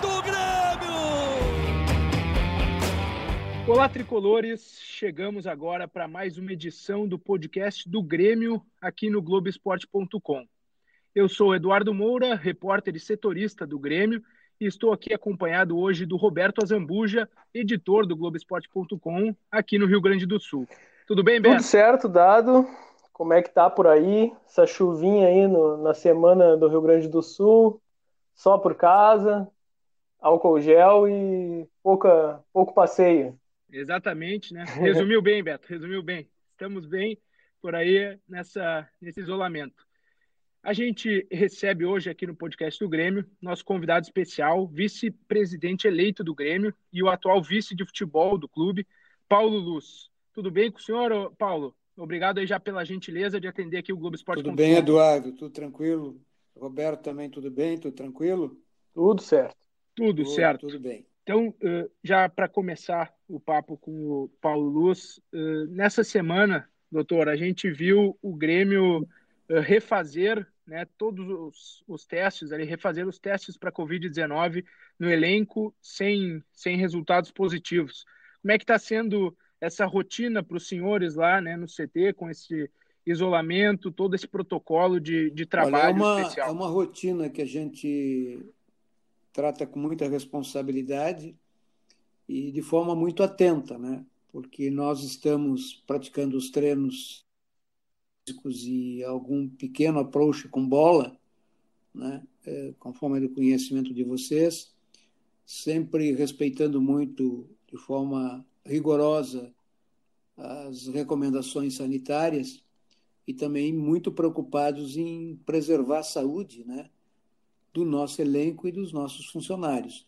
do Grêmio! Olá, tricolores! Chegamos agora para mais uma edição do podcast do Grêmio aqui no Globoesporte.com. Eu sou Eduardo Moura, repórter e setorista do Grêmio, e estou aqui acompanhado hoje do Roberto Azambuja, editor do Globoesporte.com, aqui no Rio Grande do Sul. Tudo bem, Beto? Tudo certo, Dado. Como é que tá por aí? Essa chuvinha aí no, na semana do Rio Grande do Sul, só por casa, álcool gel e pouca, pouco passeio. Exatamente, né? Resumiu bem, Beto, resumiu bem. Estamos bem por aí nessa, nesse isolamento. A gente recebe hoje aqui no podcast do Grêmio nosso convidado especial, vice-presidente eleito do Grêmio e o atual vice de futebol do clube, Paulo Luz. Tudo bem com o senhor, Paulo? Obrigado aí já pela gentileza de atender aqui o Globo Esporte. Tudo bem, Eduardo? Tudo tranquilo? Roberto também, tudo bem? Tudo tranquilo? Tudo certo. Tudo, tudo certo. Tudo bem. Então, já para começar o papo com o Paulo Luz, nessa semana, doutor, a gente viu o Grêmio refazer né, todos os, os testes, ali, refazer os testes para Covid-19 no elenco sem, sem resultados positivos. Como é que está sendo essa rotina para os senhores lá né, no CT, com esse isolamento, todo esse protocolo de, de trabalho Olha, é uma, especial? É uma rotina que a gente trata com muita responsabilidade e de forma muito atenta, né? Porque nós estamos praticando os treinos físicos e algum pequeno approach com bola, né? É, conforme do conhecimento de vocês, sempre respeitando muito de forma rigorosa as recomendações sanitárias e também muito preocupados em preservar a saúde, né? Do nosso elenco e dos nossos funcionários.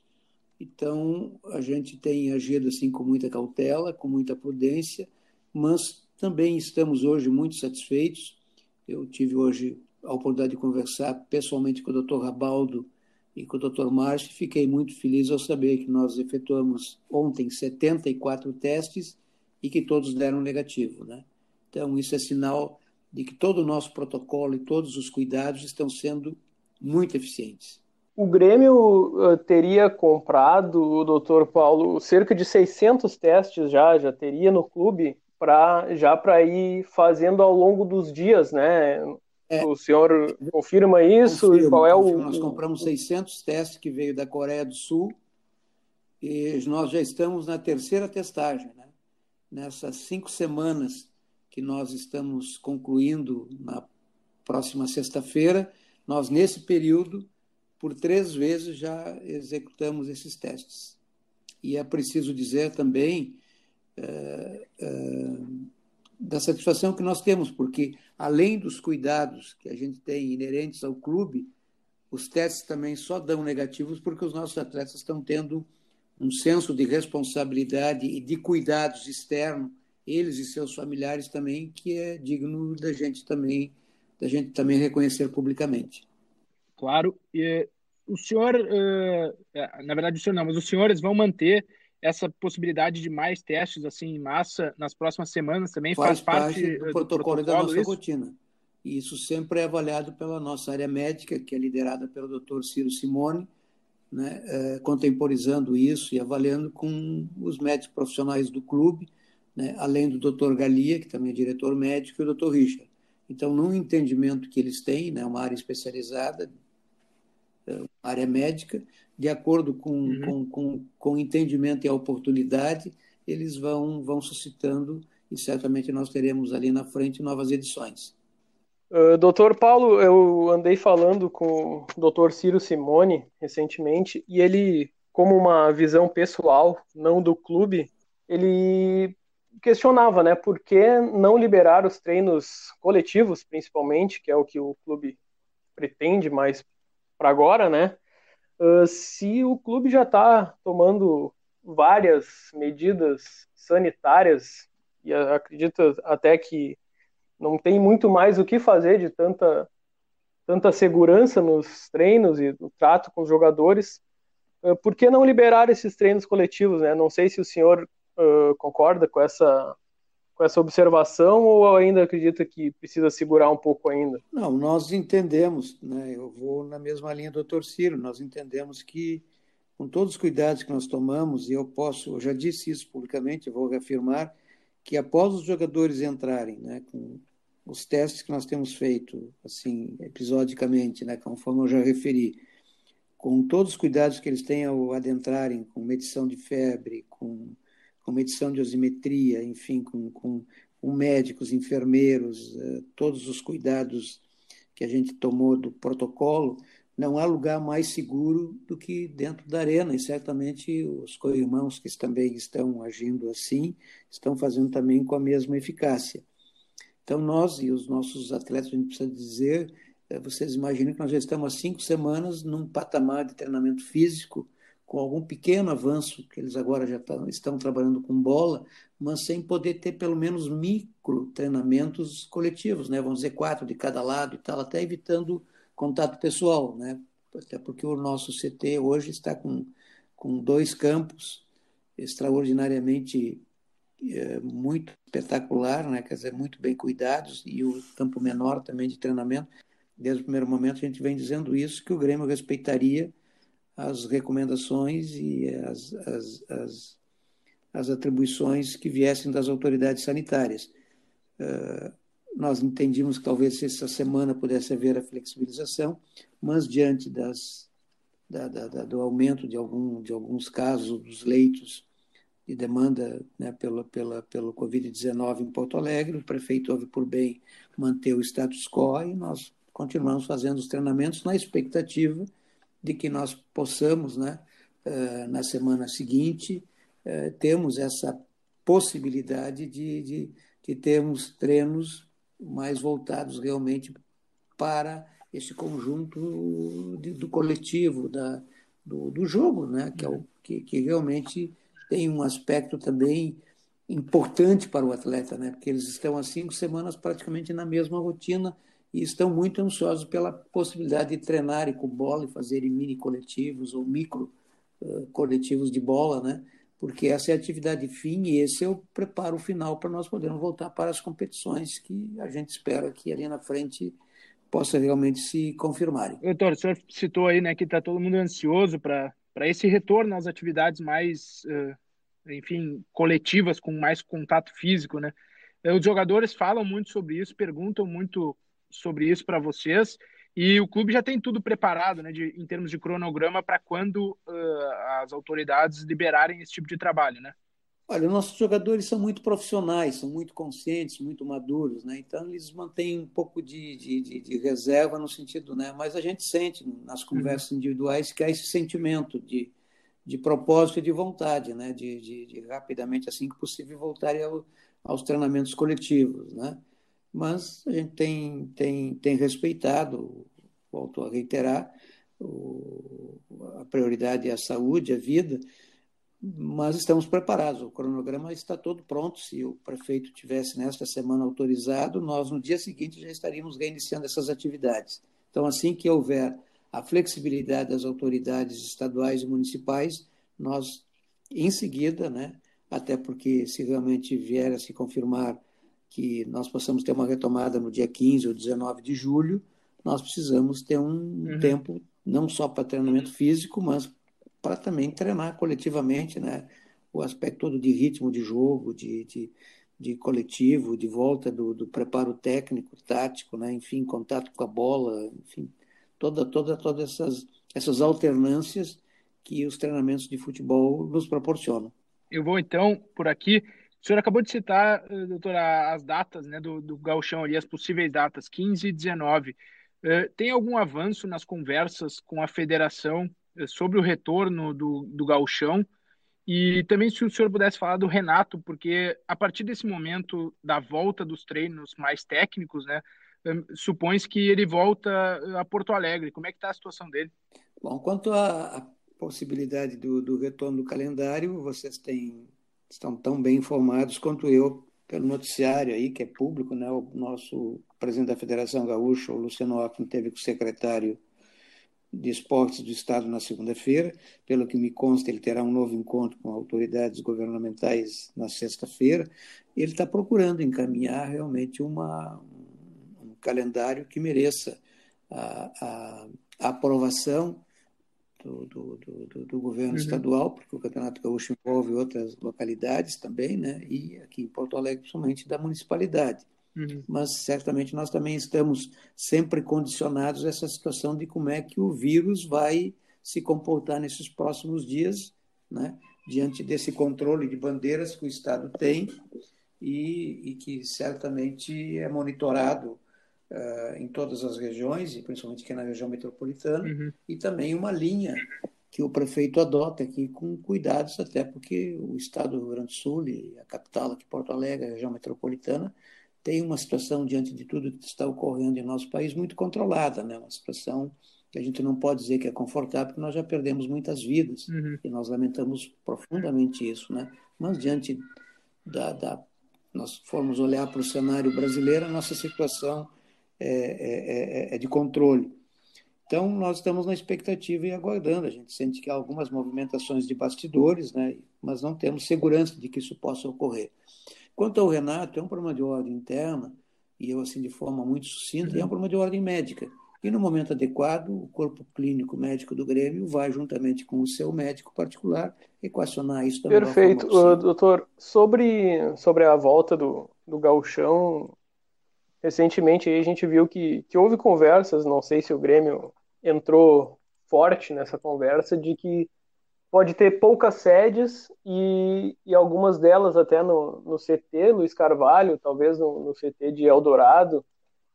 Então, a gente tem agido assim com muita cautela, com muita prudência, mas também estamos hoje muito satisfeitos. Eu tive hoje a oportunidade de conversar pessoalmente com o Dr. Rabaldo e com o Dr. Márcio, fiquei muito feliz ao saber que nós efetuamos ontem 74 testes e que todos deram negativo, né? Então, isso é sinal de que todo o nosso protocolo e todos os cuidados estão sendo muito eficientes. O Grêmio uh, teria comprado, o doutor Paulo, cerca de 600 testes já, já teria no clube, pra, já para ir fazendo ao longo dos dias, né? É, o senhor confirma isso? Confirmo, e qual é o. Nós compramos 600 testes que veio da Coreia do Sul e nós já estamos na terceira testagem. Né? Nessas cinco semanas que nós estamos concluindo na próxima sexta-feira, nós, nesse período, por três vezes já executamos esses testes. E é preciso dizer também é, é, da satisfação que nós temos, porque além dos cuidados que a gente tem inerentes ao clube, os testes também só dão negativos porque os nossos atletas estão tendo um senso de responsabilidade e de cuidados externos, eles e seus familiares também, que é digno da gente também da gente também reconhecer publicamente. Claro. E o senhor, na verdade, o senhor não, mas os senhores vão manter essa possibilidade de mais testes assim em massa nas próximas semanas também faz, faz parte, parte do, do protocolo, protocolo da nossa isso? rotina. E isso sempre é avaliado pela nossa área médica, que é liderada pelo Dr. Ciro Simone, né, é, contemporizando isso e avaliando com os médicos profissionais do clube, né, além do Dr. Galia, que também é diretor médico, e o Dr. Richard. Então, no entendimento que eles têm, né, uma área especializada, uma área médica, de acordo com, uhum. com, com, com o entendimento e a oportunidade, eles vão, vão suscitando e certamente nós teremos ali na frente novas edições. Uh, doutor Paulo, eu andei falando com o doutor Ciro Simone recentemente e ele, como uma visão pessoal, não do clube, ele questionava, né, por que não liberar os treinos coletivos, principalmente, que é o que o clube pretende mais para agora, né, uh, se o clube já está tomando várias medidas sanitárias e acredito até que não tem muito mais o que fazer de tanta tanta segurança nos treinos e no trato com os jogadores, uh, por que não liberar esses treinos coletivos, né? Não sei se o senhor uh, concorda com essa com essa observação ou ainda acredita que precisa segurar um pouco ainda? Não, nós entendemos, né? Eu vou na mesma linha do Dr. Ciro, nós entendemos que com todos os cuidados que nós tomamos, e eu posso, eu já disse isso publicamente, vou reafirmar, que após os jogadores entrarem, né, com os testes que nós temos feito, assim, episodicamente, né, conforme eu já referi, com todos os cuidados que eles têm ao adentrarem, com medição de febre, com com medição de osimetria, enfim, com, com, com médicos, enfermeiros, eh, todos os cuidados que a gente tomou do protocolo, não há lugar mais seguro do que dentro da arena, e certamente os co-irmãos que também estão agindo assim, estão fazendo também com a mesma eficácia. Então, nós e os nossos atletas, a gente precisa dizer, eh, vocês imaginam que nós já estamos há cinco semanas num patamar de treinamento físico com algum pequeno avanço, que eles agora já estão trabalhando com bola, mas sem poder ter pelo menos micro treinamentos coletivos, né? vamos dizer, quatro de cada lado e tal, até evitando contato pessoal, né? até porque o nosso CT hoje está com, com dois campos extraordinariamente é, muito espetacular, né? quer dizer, muito bem cuidados, e o campo menor também de treinamento. Desde o primeiro momento a gente vem dizendo isso, que o Grêmio respeitaria as recomendações e as, as, as, as atribuições que viessem das autoridades sanitárias. Uh, nós entendíamos que talvez essa semana pudesse haver a flexibilização, mas diante das, da, da, da, do aumento de, algum, de alguns casos dos leitos de demanda né, pela, pela, pelo Covid-19 em Porto Alegre, o prefeito houve por bem manter o status quo e nós continuamos fazendo os treinamentos na expectativa de que nós possamos, né, eh, na semana seguinte, eh, termos essa possibilidade de, de, de termos treinos mais voltados realmente para esse conjunto de, do coletivo, da, do, do jogo, né? que, é o, que, que realmente tem um aspecto também importante para o atleta, né? porque eles estão há cinco semanas praticamente na mesma rotina e estão muito ansiosos pela possibilidade de treinarem com bola e fazerem mini coletivos ou micro uh, coletivos de bola, né? Porque essa é a atividade fim e esse é o preparo final para nós podermos voltar para as competições que a gente espera que ali na frente possa realmente se confirmarem. Doutor, o senhor citou aí, né, que está todo mundo ansioso para para esse retorno às atividades mais, uh, enfim, coletivas com mais contato físico, né? Os jogadores falam muito sobre isso, perguntam muito sobre isso para vocês. E o clube já tem tudo preparado, né, de, em termos de cronograma, para quando uh, as autoridades liberarem esse tipo de trabalho, né? Olha, nossos jogadores são muito profissionais, são muito conscientes, muito maduros, né? Então eles mantêm um pouco de, de, de, reserva no sentido, né? Mas a gente sente nas conversas uhum. individuais que há esse sentimento de, de propósito e de vontade, né? De, de, de rapidamente, assim que possível, voltarem ao, aos treinamentos coletivos, né? Mas a gente tem, tem, tem respeitado, volto a reiterar, o, a prioridade é a saúde, a vida, mas estamos preparados. O cronograma está todo pronto. Se o prefeito tivesse nesta semana autorizado, nós no dia seguinte já estaríamos reiniciando essas atividades. Então, assim que houver a flexibilidade das autoridades estaduais e municipais, nós, em seguida, né, até porque se realmente vier a se confirmar que nós possamos ter uma retomada no dia 15 ou 19 de julho, nós precisamos ter um uhum. tempo não só para treinamento físico, mas para também treinar coletivamente, né? O aspecto todo de ritmo de jogo, de, de, de coletivo, de volta do, do, preparo técnico, tático, né? Enfim, contato com a bola, enfim, toda, toda, todas essas, essas alternâncias que os treinamentos de futebol nos proporcionam. Eu vou então por aqui o senhor acabou de citar, eh, doutora, as datas né, do, do gauchão ali, as possíveis datas, 15 e 19. Uh, tem algum avanço nas conversas com a federação uh, sobre o retorno do, do gauchão? E também se o senhor pudesse falar do Renato, porque a partir desse momento da volta dos treinos mais técnicos, né, supõe-se que ele volta a Porto Alegre. Como é que está a situação dele? Bom, quanto à possibilidade do, do retorno do calendário, vocês têm, estão tão bem informados quanto eu pelo noticiário aí, que é público, né? o nosso presidente da Federação Gaúcha, o Luciano Ockman, teve com o secretário de Esportes do Estado na segunda-feira. Pelo que me consta, ele terá um novo encontro com autoridades governamentais na sexta-feira. Ele está procurando encaminhar realmente uma, um calendário que mereça a, a, a aprovação do, do, do, do governo uhum. estadual, porque o Campeonato Gaúcho envolve outras localidades também, né? e aqui em Porto Alegre, principalmente da municipalidade. Uhum. Mas certamente nós também estamos sempre condicionados a essa situação de como é que o vírus vai se comportar nesses próximos dias, né? diante desse controle de bandeiras que o Estado tem e, e que certamente é monitorado uh, em todas as regiões, e principalmente aqui na região metropolitana, uhum. e também uma linha que o prefeito adota aqui com cuidados, até porque o estado do Rio Grande do Sul e a capital aqui, Porto Alegre, a região metropolitana, tem uma situação, diante de tudo que está ocorrendo em nosso país, muito controlada, né? uma situação que a gente não pode dizer que é confortável, porque nós já perdemos muitas vidas, uhum. e nós lamentamos profundamente isso. Né? Mas, diante da, da nós formos olhar para o cenário brasileiro, a nossa situação é, é, é, é de controle. Então, nós estamos na expectativa e aguardando. A gente sente que há algumas movimentações de bastidores, né? mas não temos segurança de que isso possa ocorrer. Quanto ao Renato, é um problema de ordem interna, e eu, assim, de forma muito sucinta, uhum. é um problema de ordem médica. E, no momento adequado, o corpo clínico médico do Grêmio vai, juntamente com o seu médico particular, equacionar isso também. Perfeito. Uh, doutor, sobre, sobre a volta do, do gauchão, recentemente a gente viu que, que houve conversas, não sei se o Grêmio entrou forte nessa conversa, de que pode ter poucas sedes e, e algumas delas até no, no CT, Luiz Carvalho, talvez no, no CT de Eldorado.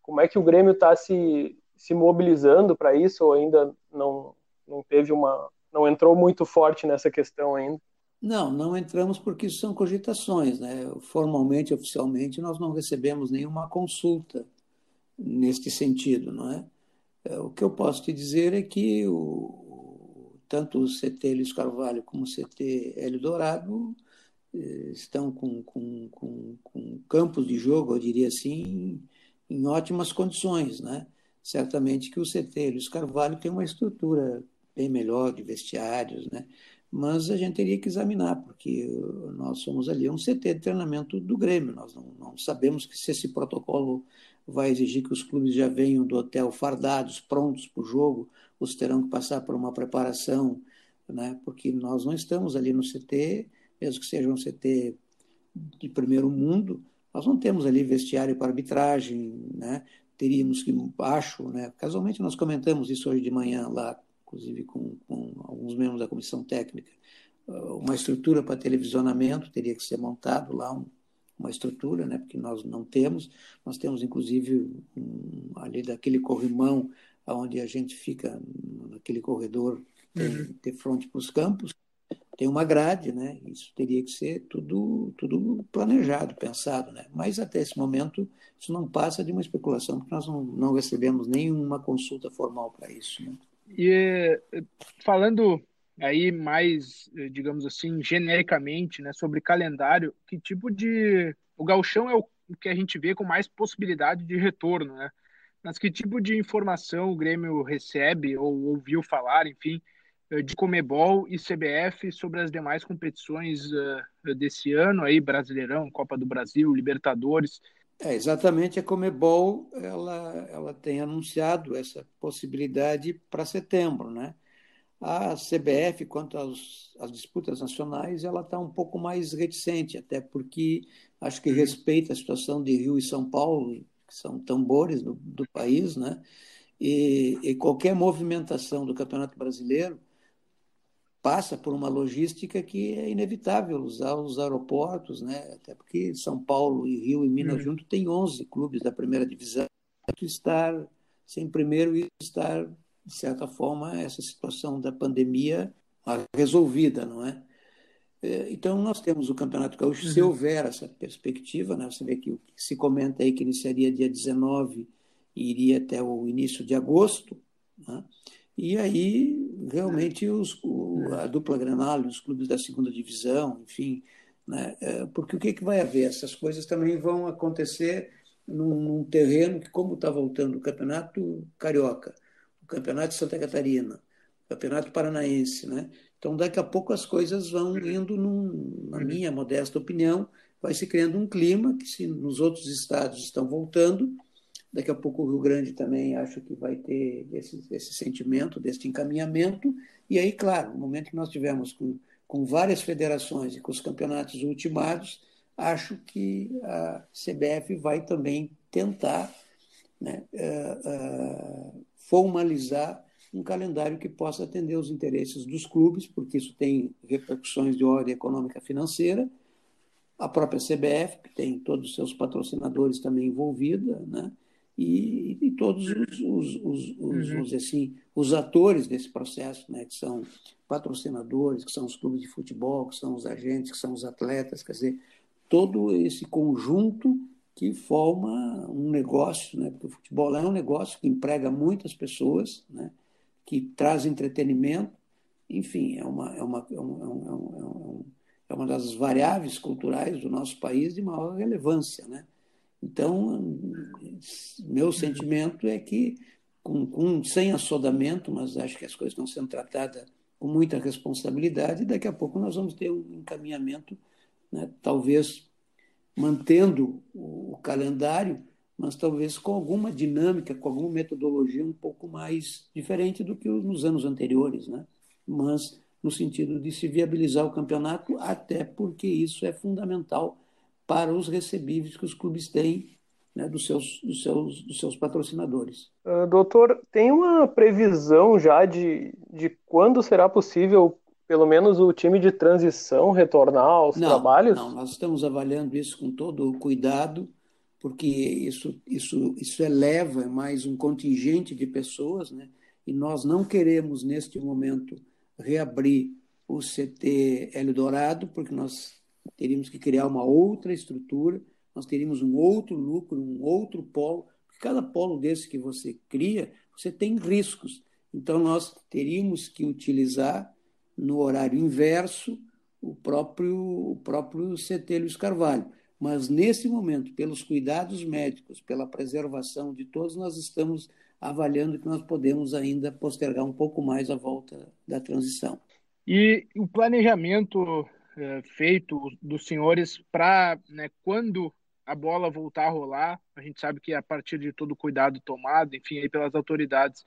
Como é que o Grêmio está se, se mobilizando para isso ou ainda não, não teve uma. não entrou muito forte nessa questão ainda? Não, não entramos porque isso são cogitações. Né? Formalmente, oficialmente, nós não recebemos nenhuma consulta neste sentido. Não é? é o que eu posso te dizer é que o, tanto o CT Luiz Carvalho como o CT Hélio Dourado eh, estão com, com, com, com campos de jogo, eu diria assim, em ótimas condições. Né? Certamente que o CT Luiz Carvalho tem uma estrutura bem melhor de vestiários, né? Mas a gente teria que examinar, porque nós somos ali um CT de treinamento do Grêmio, nós não, não sabemos que se esse protocolo vai exigir que os clubes já venham do hotel fardados, prontos para o jogo, os terão que passar por uma preparação, né? porque nós não estamos ali no CT, mesmo que seja um CT de primeiro mundo, nós não temos ali vestiário para arbitragem, né? teríamos que, acho, né? casualmente nós comentamos isso hoje de manhã lá inclusive com, com alguns membros da comissão técnica, uh, uma estrutura para televisionamento, teria que ser montado lá um, uma estrutura, né, porque nós não temos. Nós temos, inclusive, um, ali daquele corrimão onde a gente fica, naquele corredor, uhum. ter fronte para os campos, tem uma grade, né? Isso teria que ser tudo, tudo planejado, pensado, né? Mas até esse momento isso não passa de uma especulação, porque nós não, não recebemos nenhuma consulta formal para isso. Né? E falando aí mais, digamos assim, genericamente, né, sobre calendário, que tipo de o gauchão é o que a gente vê com mais possibilidade de retorno, né? Mas que tipo de informação o Grêmio recebe ou ouviu falar, enfim, de Comebol e CBF sobre as demais competições desse ano aí, Brasileirão, Copa do Brasil, Libertadores, é, exatamente, a Comebol ela, ela tem anunciado essa possibilidade para setembro. Né? A CBF, quanto às, às disputas nacionais, ela está um pouco mais reticente, até porque acho que respeita a situação de Rio e São Paulo, que são tambores do, do país, né? E, e qualquer movimentação do Campeonato Brasileiro passa por uma logística que é inevitável usar os aeroportos, né? até porque São Paulo e Rio e Minas uhum. junto tem 11 clubes da primeira divisão. Estar sem primeiro e estar, de certa forma, essa situação da pandemia resolvida, não é? é então, nós temos o Campeonato Gaúcho, uhum. se houver essa perspectiva, né? você vê que se comenta aí que iniciaria dia 19 e iria até o início de agosto, né? e aí realmente os, a dupla Granal, os clubes da segunda divisão, enfim, né? É, porque o que, que vai haver? Essas coisas também vão acontecer num, num terreno que, como está voltando o Campeonato Carioca, o Campeonato de Santa Catarina, o Campeonato Paranaense, né? Então, daqui a pouco as coisas vão indo, num, na minha modesta opinião, vai se criando um clima que, se nos outros estados estão voltando, daqui a pouco o Rio Grande também acho que vai ter esse, esse sentimento, desse encaminhamento, e aí, claro, no momento que nós tivemos com, com várias federações e com os campeonatos ultimados, acho que a CBF vai também tentar né, uh, uh, formalizar um calendário que possa atender os interesses dos clubes, porque isso tem repercussões de ordem econômica financeira, a própria CBF, que tem todos os seus patrocinadores também envolvida, né? E, e todos os, os, os, os uhum. assim, os atores desse processo, né? que são patrocinadores, que são os clubes de futebol, que são os agentes, que são os atletas, quer dizer, todo esse conjunto que forma um negócio, né? porque o futebol é um negócio que emprega muitas pessoas, né? que traz entretenimento, enfim, é uma, é uma, é, um, é, um, é uma das variáveis culturais do nosso país de maior relevância. Né? Então, meu sentimento é que, com, com, sem assodamento, mas acho que as coisas estão sendo tratadas com muita responsabilidade, daqui a pouco nós vamos ter um encaminhamento, né? talvez mantendo o calendário, mas talvez com alguma dinâmica, com alguma metodologia um pouco mais diferente do que nos anos anteriores, né? Mas no sentido de se viabilizar o campeonato, até porque isso é fundamental para os recebíveis que os clubes têm né, dos, seus, dos, seus, dos seus patrocinadores. Uh, doutor, tem uma previsão já de, de quando será possível, pelo menos, o time de transição retornar aos não, trabalhos? Não, nós estamos avaliando isso com todo o cuidado porque isso, isso, isso eleva mais um contingente de pessoas, né? e nós não queremos, neste momento, reabrir o CT Eldorado, porque nós teríamos que criar uma outra estrutura, nós teríamos um outro núcleo, um outro polo, porque cada polo desse que você cria, você tem riscos. Então, nós teríamos que utilizar, no horário inverso, o próprio, o próprio CT Luiz Carvalho. Mas, nesse momento, pelos cuidados médicos, pela preservação de todos, nós estamos avaliando que nós podemos ainda postergar um pouco mais a volta da transição. E o planejamento é, feito dos senhores para né, quando a bola voltar a rolar, a gente sabe que a partir de todo o cuidado tomado, enfim, aí pelas autoridades,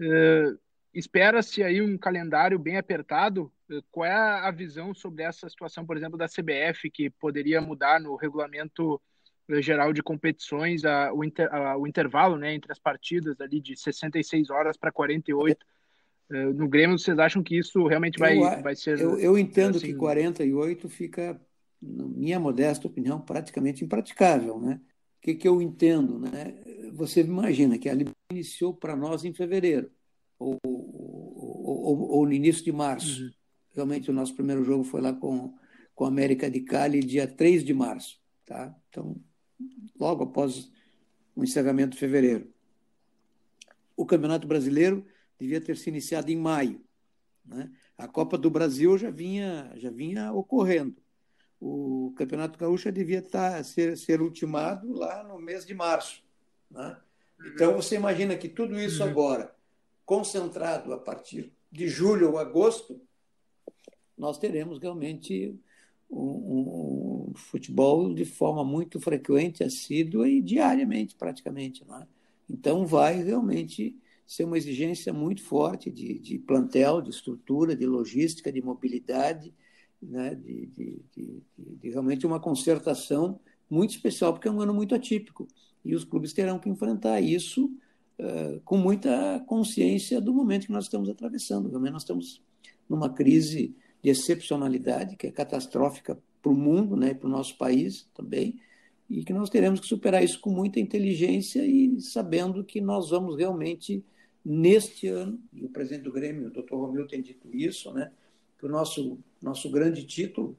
é, espera-se aí um calendário bem apertado qual é a visão sobre essa situação, por exemplo, da CBF, que poderia mudar no regulamento eh, geral de competições a, o, inter, a, o intervalo né, entre as partidas ali de 66 horas para 48? Eh, no Grêmio, vocês acham que isso realmente vai, eu, vai ser. Eu, eu entendo assim, que 48 fica, na minha modesta opinião, praticamente impraticável. Né? O que, que eu entendo? Né? Você imagina que a Libertadores iniciou para nós em fevereiro, ou, ou, ou, ou, no início de março. Uhum. Realmente o nosso primeiro jogo foi lá com, com a América de Cali, dia 3 de março. Tá? Então, logo após o encerramento de fevereiro. O Campeonato Brasileiro devia ter se iniciado em maio. Né? A Copa do Brasil já vinha, já vinha ocorrendo. O Campeonato Gaúcho devia estar, tá, ser, ser ultimado lá no mês de março. Né? Então, você imagina que tudo isso uhum. agora, concentrado a partir de julho ou agosto, nós teremos realmente um, um, um, futebol de forma muito frequente, assídua e diariamente, praticamente. Não é? Então, vai realmente ser uma exigência muito forte de, de plantel, de estrutura, de logística, de mobilidade, né? de, de, de, realmente uma concertação muito especial, porque é um ano muito atípico. E os clubes terão que enfrentar isso uh, com muita consciência do momento que nós estamos atravessando. Realmente nós estamos numa crise de excepcionalidade, que é catastrófica para o mundo, né, para o nosso país também, e que nós teremos que superar isso com muita inteligência e sabendo que nós vamos realmente, neste ano, e o presidente do Grêmio, o doutor Romeu, tem dito isso, né, que o nosso, nosso grande título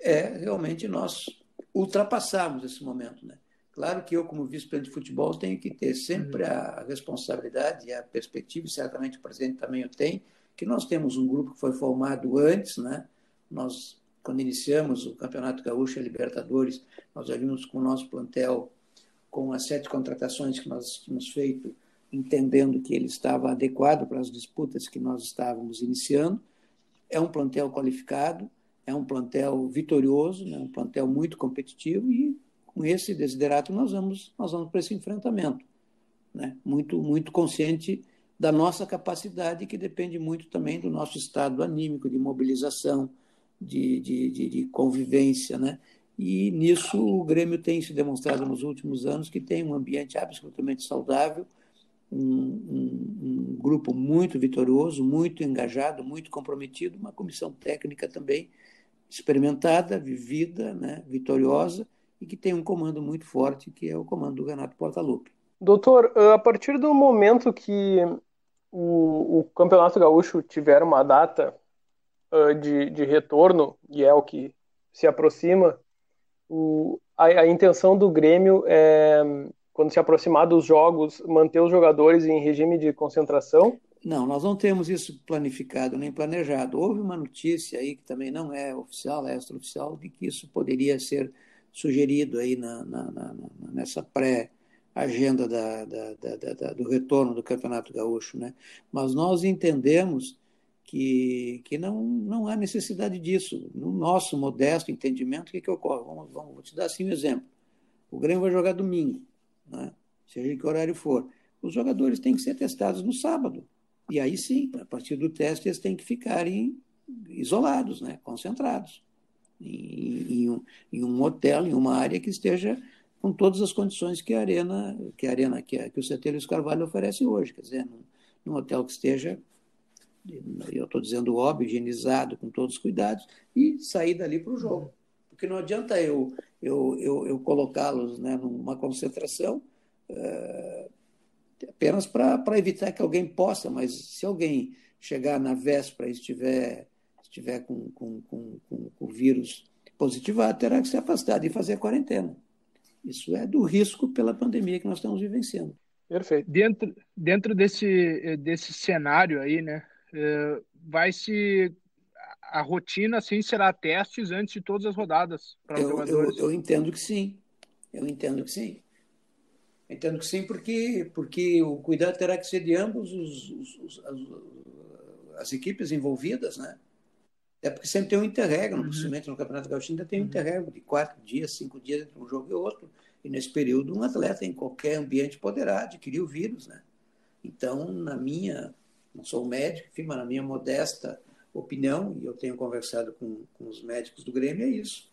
é realmente nós ultrapassarmos esse momento. Né? Claro que eu, como vice-presidente de futebol, tenho que ter sempre uhum. a responsabilidade e a perspectiva, e certamente o presidente também o tem, que nós temos um grupo que foi formado antes, né? Nós, quando iniciamos o Campeonato Gaúcho e Libertadores, nós vimos com o nosso plantel, com as sete contratações que nós tínhamos feito, entendendo que ele estava adequado para as disputas que nós estávamos iniciando. É um plantel qualificado, é um plantel vitorioso, né? um plantel muito competitivo e com esse desiderato nós vamos nós vamos para esse enfrentamento, né? Muito muito consciente da nossa capacidade que depende muito também do nosso estado anímico de mobilização, de, de, de, de convivência, né? E nisso o Grêmio tem se demonstrado nos últimos anos que tem um ambiente absolutamente saudável, um, um, grupo muito vitorioso, muito engajado, muito comprometido, uma comissão técnica também experimentada, vivida, né, vitoriosa e que tem um comando muito forte, que é o comando do Renato Portaluppi. Doutor, a partir do momento que o, o Campeonato Gaúcho tiver uma data uh, de, de retorno, e é o que se aproxima, o, a, a intenção do Grêmio é, quando se aproximar dos jogos, manter os jogadores em regime de concentração não, nós não temos isso planificado nem planejado. Houve uma notícia aí que também não é oficial, é extraoficial, de que isso poderia ser sugerido aí na, na, na, nessa pré-agenda da, da, da, do retorno do Campeonato Gaúcho. Né? Mas nós entendemos que, que não, não há necessidade disso. No nosso modesto entendimento, o que, que ocorre? Vamos, vamos, vou te dar assim um exemplo. O Grêmio vai jogar domingo, né? seja em que horário for. Os jogadores têm que ser testados no sábado. E aí sim, a partir do teste, eles têm que ficarem isolados, né? concentrados, em, em, um, em um hotel, em uma área que esteja com todas as condições que a arena, que a arena, que, que o CT Luiz Carvalho oferece hoje, quer dizer, num, num hotel que esteja, eu estou dizendo óbvio, higienizado, com todos os cuidados, e sair dali para o jogo. Porque não adianta eu, eu, eu, eu colocá-los né, numa concentração uh, apenas para evitar que alguém possa, mas se alguém chegar na véspera e estiver, estiver com, com, com, com, com o vírus positivado, terá que se afastar e fazer quarentena. Isso é do risco pela pandemia que nós estamos vivenciando. Perfeito. Dentro, dentro desse, desse cenário aí, né, eh, vai se a rotina assim será testes antes de todas as rodadas para os eu, jogadores. Eu, eu entendo que sim. Eu entendo que sim. Entendo que sim, porque, porque o cuidado terá que ser de ambos os, os, os as, as, equipes envolvidas, né? É porque sempre tem um interregno, uhum. principalmente no Campeonato Gaúcho, ainda tem um uhum. interregno de quatro dias, cinco dias entre um jogo e outro. E nesse período, um atleta em qualquer ambiente poderá adquirir o vírus, né? Então, na minha, não sou médico, enfim, mas na minha modesta opinião, e eu tenho conversado com, com os médicos do Grêmio, é isso.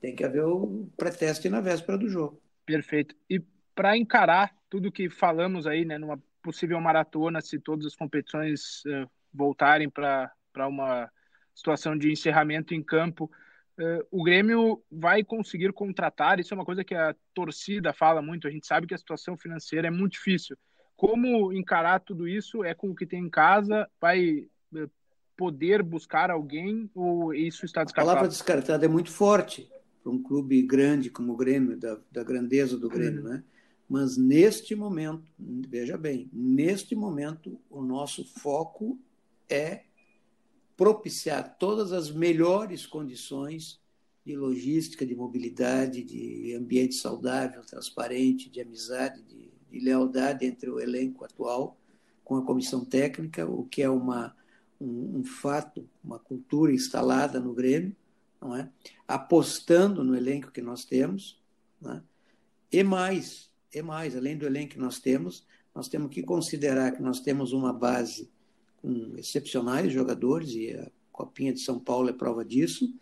Tem que haver o pré-teste na véspera do jogo. Perfeito. E para encarar tudo que falamos aí, né, numa possível maratona, se todas as competições uh, voltarem para uma situação de encerramento em campo, uh, o Grêmio vai conseguir contratar. Isso é uma coisa que a torcida fala muito. A gente sabe que a situação financeira é muito difícil. Como encarar tudo isso? É com o que tem em casa? Vai uh, poder buscar alguém ou isso está descartado? A palavra descartada é muito forte para um clube grande como o Grêmio, da, da grandeza do Grêmio, uhum. né? Mas neste momento, veja bem, neste momento, o nosso foco é propiciar todas as melhores condições de logística, de mobilidade, de ambiente saudável, transparente, de amizade, de, de lealdade entre o elenco atual com a comissão técnica, o que é uma, um, um fato, uma cultura instalada no Grêmio, não é? apostando no elenco que nós temos, é? e mais, e mais, além do elenco que nós temos, nós temos que considerar que nós temos uma base com excepcionais jogadores, e a Copinha de São Paulo é prova disso,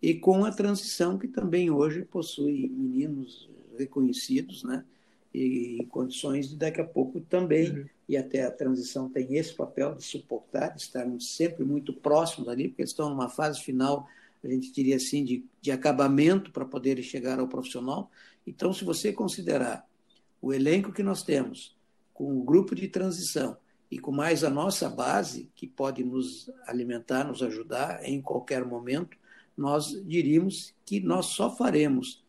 e com a transição que também hoje possui meninos reconhecidos, né? E em condições de daqui a pouco também, uhum. e até a transição tem esse papel de suportar, de estarmos sempre muito próximos ali, porque eles estão numa fase final, a gente diria assim, de, de acabamento para poderem chegar ao profissional. Então, se você considerar o elenco que nós temos, com o grupo de transição e com mais a nossa base, que pode nos alimentar, nos ajudar em qualquer momento, nós diríamos que nós só faremos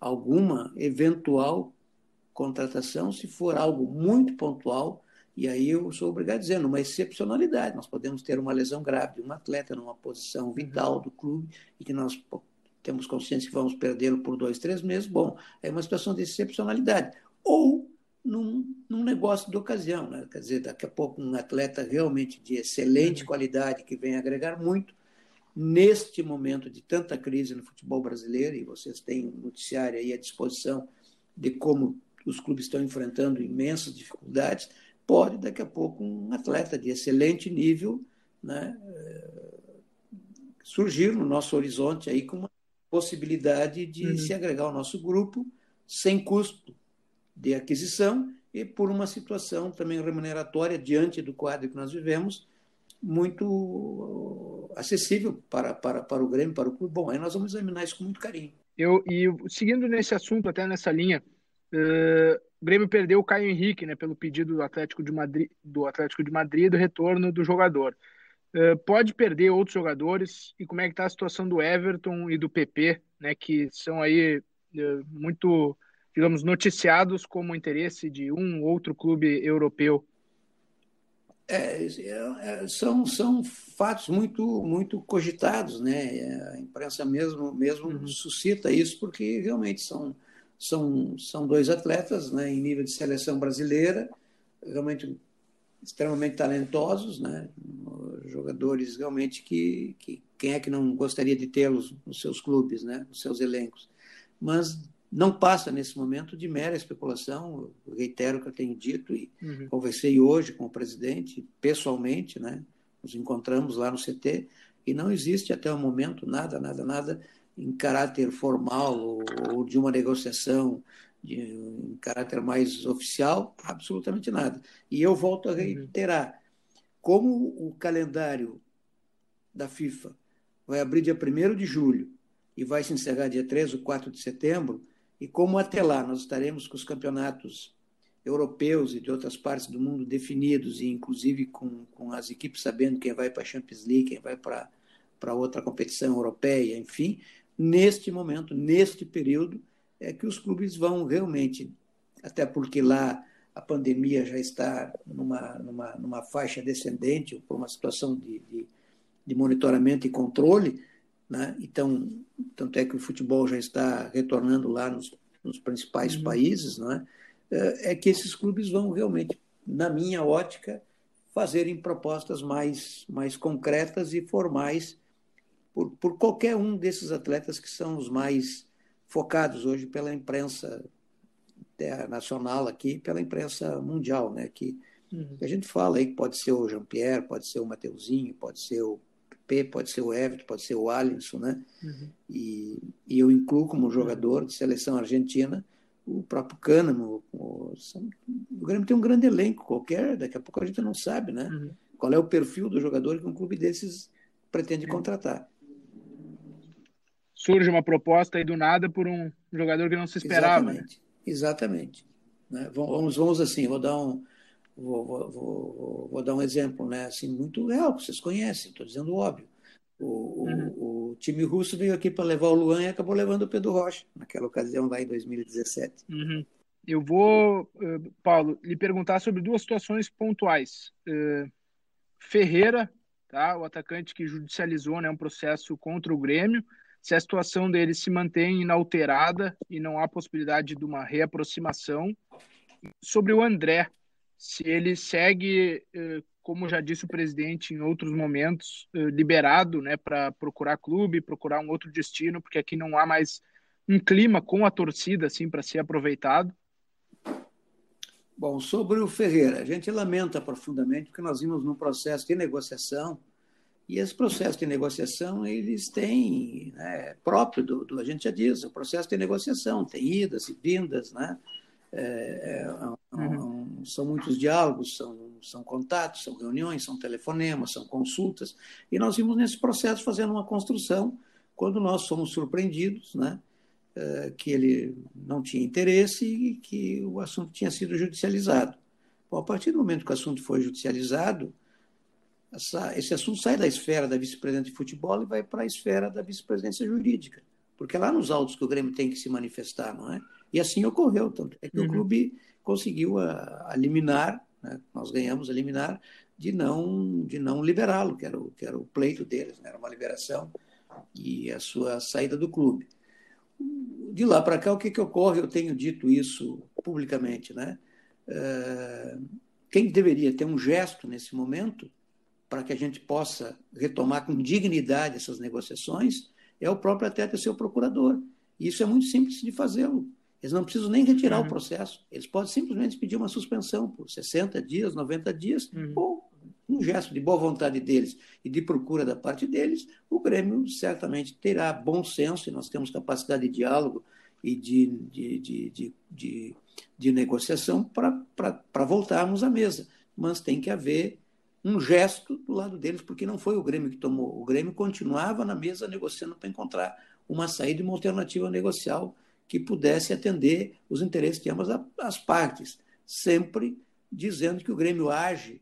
alguma eventual contratação se for algo muito pontual E aí eu sou obrigado a dizer, numa excepcionalidade, nós podemos ter uma lesão grave de um atleta numa posição vital do clube e que nós temos consciência que vamos perdê-lo por dois, três meses, bom, é uma situação de excepcionalidade. Ou num, num negócio de ocasião, né? quer dizer, daqui a pouco um atleta realmente de excelente qualidade que vem agregar muito, neste momento de tanta crise no futebol brasileiro, e vocês têm um noticiário aí à disposição de como os clubes estão enfrentando imensas dificuldades, pode daqui a pouco um atleta de excelente nível né, eh, surgir no nosso horizonte aí com uma possibilidade de uhum. se agregar ao nosso grupo sem custo de aquisição e por uma situação também remuneratória diante do quadro que nós vivemos muito acessível para, para, para o Grêmio, para o clube. Bom, aí nós vamos examinar isso com muito carinho. Eu, e seguindo nesse assunto, até nessa linha, uh, o Grêmio perdeu o Caio Henrique, né, pelo pedido do Atlético de Madrid, do Atlético de Madrid, do retorno do jogador. Uh, pode perder outros jogadores e como é que está a situação do Everton e do PP, né, que são aí uh, muito, digamos, noticiados como interesse de um ou outro clube europeu. É, é, são, são fatos muito muito cogitados, né? A imprensa mesmo mesmo uhum. suscita isso porque realmente são são, são dois atletas né, em nível de seleção brasileira, realmente extremamente talentosos, né, jogadores realmente que, que quem é que não gostaria de tê-los nos seus clubes, né, nos seus elencos. Mas não passa nesse momento de mera especulação, eu reitero o que eu tenho dito e uhum. conversei hoje com o presidente pessoalmente, né, nos encontramos lá no CT e não existe até o momento nada, nada, nada em caráter formal ou, ou de uma negociação de, em caráter mais oficial, absolutamente nada. E eu volto a reiterar, como o calendário da FIFA vai abrir dia 1 de julho e vai se encerrar dia 3 ou 4 de setembro, e como até lá nós estaremos com os campeonatos europeus e de outras partes do mundo definidos, e inclusive com, com as equipes sabendo quem vai para a Champions League, quem vai para outra competição europeia, enfim, neste momento, neste período, é que os clubes vão realmente, até porque lá a pandemia já está numa, numa, numa faixa descendente, por uma situação de, de, de monitoramento e controle, né? então, tanto é que o futebol já está retornando lá nos, nos principais uhum. países, né? é que esses clubes vão realmente, na minha ótica, fazerem propostas mais, mais concretas e formais por, por qualquer um desses atletas que são os mais focados hoje pela imprensa nacional aqui, pela imprensa mundial, né? Que uhum. a gente fala aí que pode ser o Jean-Pierre, pode ser o Mateuzinho, pode ser o P, pode ser o Everton, pode ser o Alisson, né? Uhum. E, e, eu incluo como jogador de seleção argentina o próprio Cânamo. O, o Grêmio tem um grande elenco qualquer, daqui a pouco a gente não sabe, né? Uhum. Qual é o perfil do jogador que um clube desses pretende contratar surge uma proposta aí do nada por um jogador que não se esperava. Exatamente. Né? Exatamente. Né? Vamos, vamos assim, vou dar um vou, vou, vou, vou, dar um exemplo, né? Assim muito real que vocês conhecem. Estou dizendo óbvio. O, uhum. o, o, time russo veio aqui para levar o Luan e acabou levando o Pedro Rocha naquela ocasião lá em 2017. Uhum. Eu vou, eh, Paulo, lhe perguntar sobre duas situações pontuais. Uh, Ferreira, tá? O atacante que judicializou, né, um processo contra o Grêmio se a situação dele se mantém inalterada e não há possibilidade de uma reaproximação. Sobre o André, se ele segue, eh, como já disse o presidente em outros momentos, eh, liberado né, para procurar clube, procurar um outro destino, porque aqui não há mais um clima com a torcida assim para ser aproveitado. Bom, sobre o Ferreira, a gente lamenta profundamente porque nós vimos num processo de negociação e esse processo de negociação, eles têm, né, próprio do, do, a gente já diz, o processo de negociação, tem idas e vindas, né? É, é, é uhum. são muitos diálogos, são, são contatos, são reuniões, são telefonemas, são consultas, e nós vimos nesse processo fazendo uma construção, quando nós fomos surpreendidos, né? É, que ele não tinha interesse e que o assunto tinha sido judicializado. Bom, a partir do momento que o assunto foi judicializado, essa, esse assunto sai da esfera da vice-presidente de futebol e vai para a esfera da vice-presidência jurídica, porque é lá nos autos que o Grêmio tem que se manifestar, não é? E assim ocorreu, tanto é que uhum. o clube conseguiu a, a liminar Né? Nós ganhamos a liminar de não, de não liberá-lo, que, era o, que era o pleito deles, né? era uma liberação e a sua saída do clube. De lá para cá, o que, que ocorre? Eu tenho dito isso publicamente. Né? Uh, quem deveria ter um gesto nesse momento para que a gente possa retomar com dignidade essas negociações é o próprio atleta seu procurador. E isso é muito simples de fazê-lo. Eles não precisam nem retirar uhum. o processo. Eles podem simplesmente pedir uma suspensão por 60 dias, 90 dias, uhum. ou um gesto de boa vontade deles e de procura da parte deles, o Grêmio certamente terá bom senso, e nós temos capacidade de diálogo e de, de, de, de, de, de negociação para voltarmos à mesa. Mas tem que haver um gesto do lado deles, porque não foi o Grêmio que tomou. O Grêmio continuava na mesa negociando para encontrar uma saída e uma alternativa negocial que pudesse atender os interesses de ambas as partes, sempre dizendo que o Grêmio age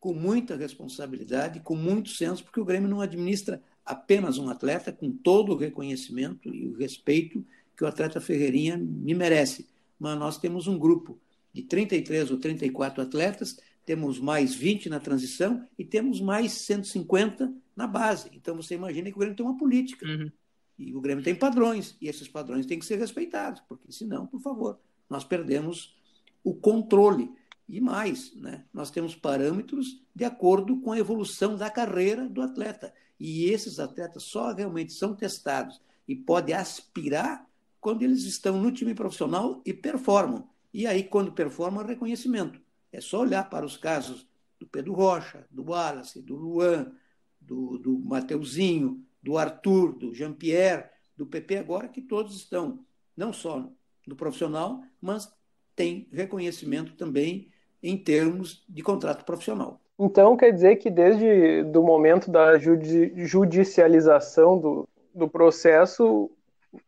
com muita responsabilidade, com muito senso, porque o Grêmio não administra apenas um atleta, com todo o reconhecimento e o respeito que o atleta Ferreirinha me merece. Mas nós temos um grupo de 33 ou 34 atletas, temos mais 20 na transição e temos mais 150 na base. Então você imagina que o Grêmio tem uma política. Uhum. E o Grêmio tem padrões, e esses padrões têm que ser respeitados, porque senão, por favor, nós perdemos o controle. E mais, né? nós temos parâmetros de acordo com a evolução da carreira do atleta. E esses atletas só realmente são testados e podem aspirar quando eles estão no time profissional e performam. E aí, quando performam, reconhecimento. É só olhar para os casos do Pedro Rocha, do Wallace, do Luan, do, do Mateuzinho, do Arthur, do Jean-Pierre, do PP agora, que todos estão não só no profissional, mas têm reconhecimento também em termos de contrato profissional. Então quer dizer que desde do momento da judicialização do, do processo,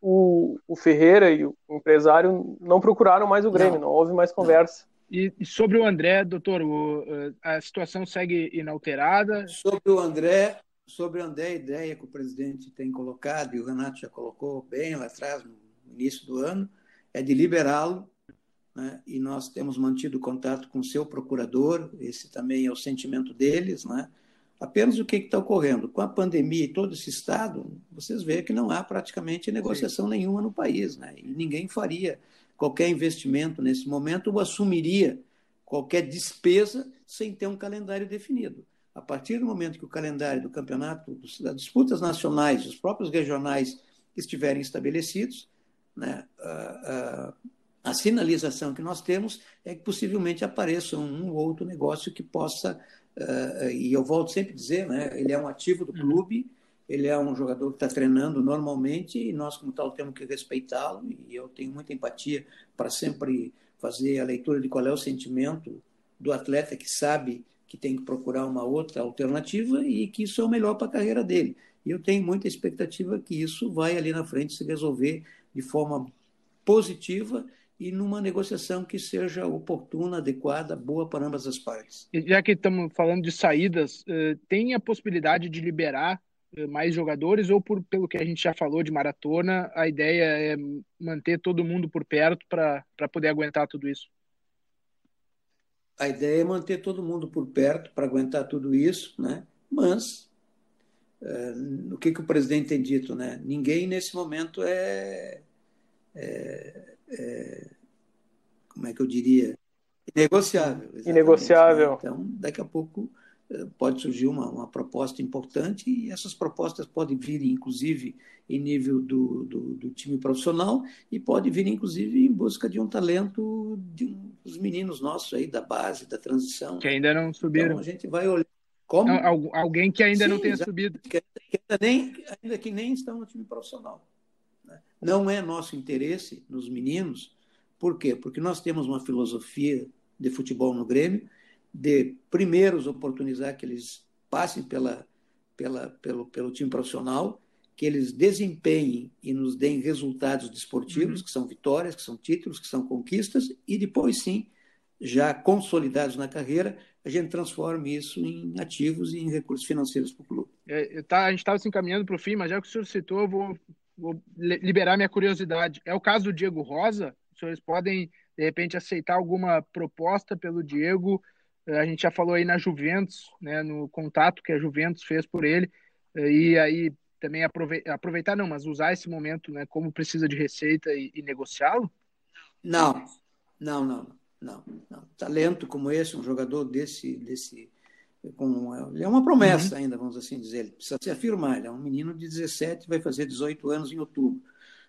o, o, Ferreira e o empresário não procuraram mais o Grêmio, não, não houve mais conversa. E, e, sobre o André, doutor, o, a situação segue inalterada? Sobre o André, sobre a ideia que o presidente tem colocado, e o Renato já colocou bem lá atrás, no início do ano, é de liberá-lo, né? e nós temos mantido contato com o seu procurador, esse também é o sentimento deles, né? Apenas o que está ocorrendo? Com a pandemia e todo esse estado, vocês veem que não há praticamente negociação Sim. nenhuma no país, né? E ninguém faria qualquer investimento nesse momento ou assumiria qualquer despesa sem ter um calendário definido. A partir do momento que o calendário do campeonato, das disputas nacionais, os próprios regionais estiverem estabelecidos, né, a, a, a, sinalização que nós temos é que possivelmente apareça um ou outro negócio que possa, uh, e eu volto sempre a dizer, né, ele é um ativo do clube, ele é um jogador que está treinando normalmente e nós, como tal, temos que respeitá-lo e eu tenho muita empatia para sempre fazer a leitura de qual é o sentimento do atleta que sabe que tem que procurar uma outra alternativa e que isso é o melhor para a carreira dele. E eu tenho muita expectativa que isso vai ali na frente se resolver de forma positiva e numa negociação que seja oportuna, adequada, boa para ambas as partes. Já que estamos falando de saídas, eh, tem a possibilidade de liberar mais jogadores ou por, pelo que a gente já falou de maratona, a ideia é manter todo mundo por perto para poder aguentar tudo isso? a ideia é manter todo mundo por perto para aguentar tudo isso, né? mas é, o que, que o presidente tem dito? Né? Ninguém nesse momento é, é, é como é que eu diria? Inegociável. Inegociável. Né? Então, daqui a pouco pode surgir uma, uma proposta importante e essas propostas podem vir, inclusive, em nível do, do, do, time profissional e pode vir, inclusive, em busca de um talento de um, dos meninos nossos aí, da base, da transição. Que ainda não subiram. Então, a gente vai olhar. Como? Não, alguém que ainda Sim, não tenha subido. Que ainda, nem, ainda que nem estão no time profissional. Né? Não é nosso interesse nos meninos, por quê? Porque nós temos uma filosofia de futebol no Grêmio de primeiros oportunizar que eles passem pela, pela, pelo, pelo time profissional, que eles desempenhem e nos deem resultados desportivos, uhum. que são vitórias, que são títulos, que são conquistas, e depois sim, já consolidados na carreira, a gente transforme isso em ativos e em recursos financeiros para o clube. É, tá, a gente estava se encaminhando para o fim, mas já que o senhor citou, eu vou, vou liberar minha curiosidade. É o caso do Diego Rosa? Os senhores podem, de repente, aceitar alguma proposta pelo Diego A gente já falou aí na Juventus, né, no contato que a Juventus fez por ele, e aí também aproveitar, não, mas usar esse momento, né, como precisa de receita e, e negociá-lo? Não, não, não, não, não. Talento como esse, um jogador desse, desse, com, ele é uma promessa uhum. ainda, vamos assim dizer. Ele precisa se afirmar. Ele é um menino de 17, vai fazer 18 anos em outubro.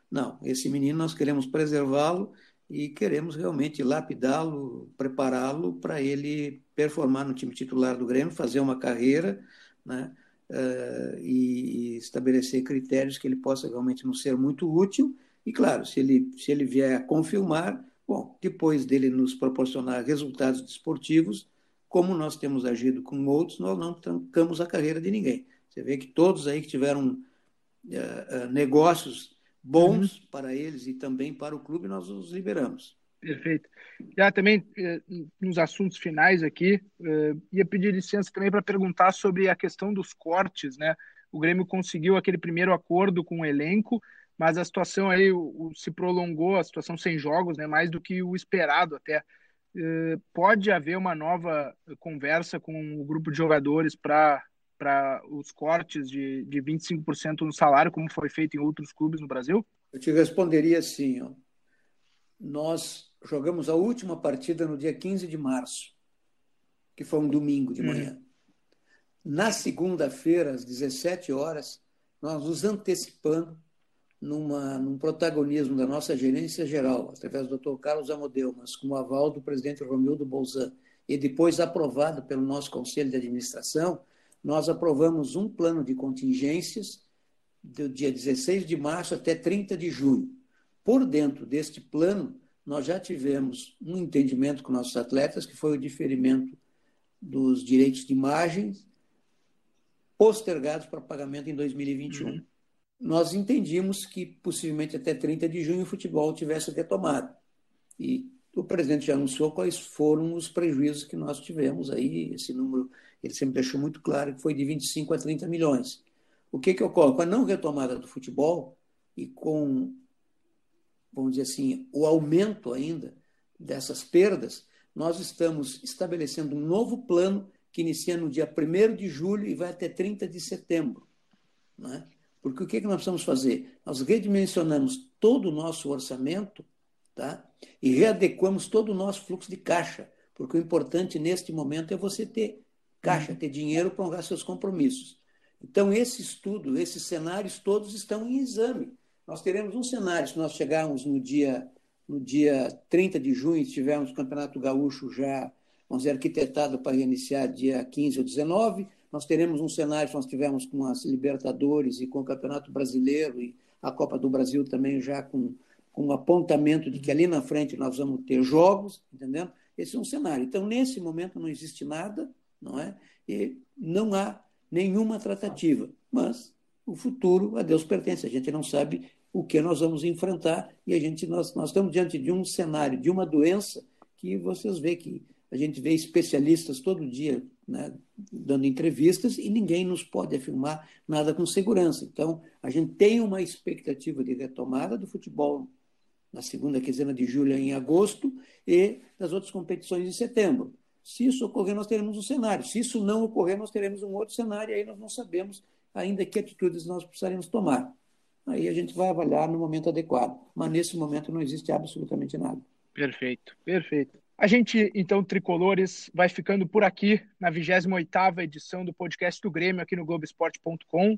Não, esse menino nós queremos preservá-lo e queremos realmente lapidá-lo, prepará-lo para ele performar no time titular do Grêmio, fazer uma carreira, né? Uh, e, estabelecer critérios que ele possa realmente nos ser muito útil. E, claro, se ele, se ele vier a confirmar, bom, depois dele nos proporcionar resultados desportivos, como nós temos agido com outros, nós não trancamos a carreira de ninguém. Você vê que todos aí que tiveram uh, uh, negócios bons uhum. para eles e também para o clube, nós os liberamos. Perfeito. Já também, eh, nos assuntos finais aqui, eh, ia pedir licença também para perguntar sobre a questão dos cortes, né? O Grêmio conseguiu aquele primeiro acordo com o elenco, mas a situação aí se prolongou, a situação sem jogos, né? Mais do que o esperado até. Eh, pode haver uma nova conversa com o grupo de jogadores para para os cortes de, de 25% no salário, como foi feito em outros clubes no Brasil? Eu te responderia assim, ó. Nós jogamos a última partida no dia 15 de março, que foi um domingo de manhã. Uhum. Na segunda-feira, às 17 horas, nós nos antecipando numa, num protagonismo da nossa gerência geral, através do Dr. Carlos Amodeu, mas com o aval do presidente Romildo Bolzan, e depois aprovado pelo nosso Conselho de Administração, nós aprovamos um plano de contingências do dia 16 de março até 30 de junho. Por dentro deste plano, nós já tivemos um entendimento com nossos atletas, que foi o diferimento dos direitos de imagem postergados para pagamento em 2021. Uhum. Nós entendíamos que possivelmente até 30 de junho o futebol tivesse retomado. E o presidente já anunciou quais foram os prejuízos que nós tivemos aí, esse número, ele sempre deixou muito claro que foi de 25 a 30 milhões. O que, que ocorre? Com a não retomada do futebol e com vamos dizer assim, o aumento ainda dessas perdas, nós estamos estabelecendo um novo plano que inicia no dia 1 de julho e vai até 30 de setembro. Né? Porque o que, que nós precisamos fazer? Nós redimensionamos todo o nosso orçamento tá? E readequamos todo o nosso fluxo de caixa, porque o importante neste momento é você ter caixa, uhum. ter dinheiro para honrar seus compromissos. Então, esse estudo, esses cenários todos estão em exame. Nós teremos um cenário, se nós chegarmos no dia, no dia 30 de junho, e tivermos o Campeonato Gaúcho já, vamos dizer, arquitetado para iniciar dia 15 ou 19, nós teremos um cenário, se nós tivermos com as Libertadores e com o Campeonato Brasileiro e a Copa do Brasil também já com, com um apontamento de que ali na frente nós vamos ter jogos, entendendo? Esse é um cenário. Então, nesse momento não existe nada, não é? E não há nenhuma tratativa. Mas o futuro a Deus pertence. A gente não sabe o que nós vamos enfrentar e a gente nós, nós estamos diante de um cenário, de uma doença que vocês veem que a gente vê especialistas todo dia né, dando entrevistas e ninguém nos pode afirmar nada com segurança. Então, a gente tem uma expectativa de retomada do futebol na segunda quinzena de julho em agosto e das outras competições em setembro. Se isso ocorrer, nós teremos um cenário. Se isso não ocorrer, nós teremos um outro cenário, e aí nós não sabemos ainda que atitudes nós precisaremos tomar. Aí a gente vai avaliar no momento adequado. Mas nesse momento não existe absolutamente nada. Perfeito, perfeito. A gente, então, Tricolores, vai ficando por aqui na 28ª edição do podcast do Grêmio aqui no Globoesporte.com.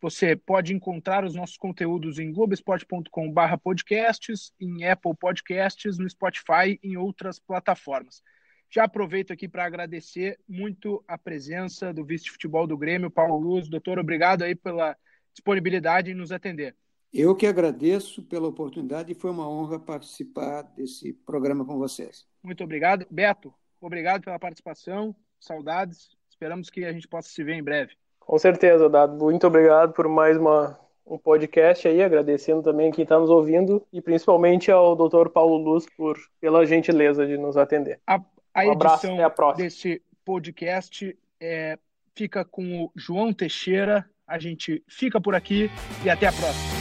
Você pode encontrar os nossos conteúdos em globoesporte.com podcasts, em Apple Podcasts, no Spotify e em outras plataformas. Já aproveito aqui para agradecer muito a presença do vice-futebol do Grêmio, Paulo Luz. Doutor, obrigado aí pela disponibilidade em nos atender. Eu que agradeço pela oportunidade e foi uma honra participar desse programa com vocês. Muito obrigado. Beto, obrigado pela participação. Saudades. Esperamos que a gente possa se ver em breve. Com certeza, Dado. Muito obrigado por mais uma, um podcast aí, agradecendo também quem está nos ouvindo e principalmente ao Dr. Paulo Luz por pela gentileza de nos atender. A a um abraço, edição desse podcast é, fica com o João Teixeira. A gente fica por aqui e até a próxima.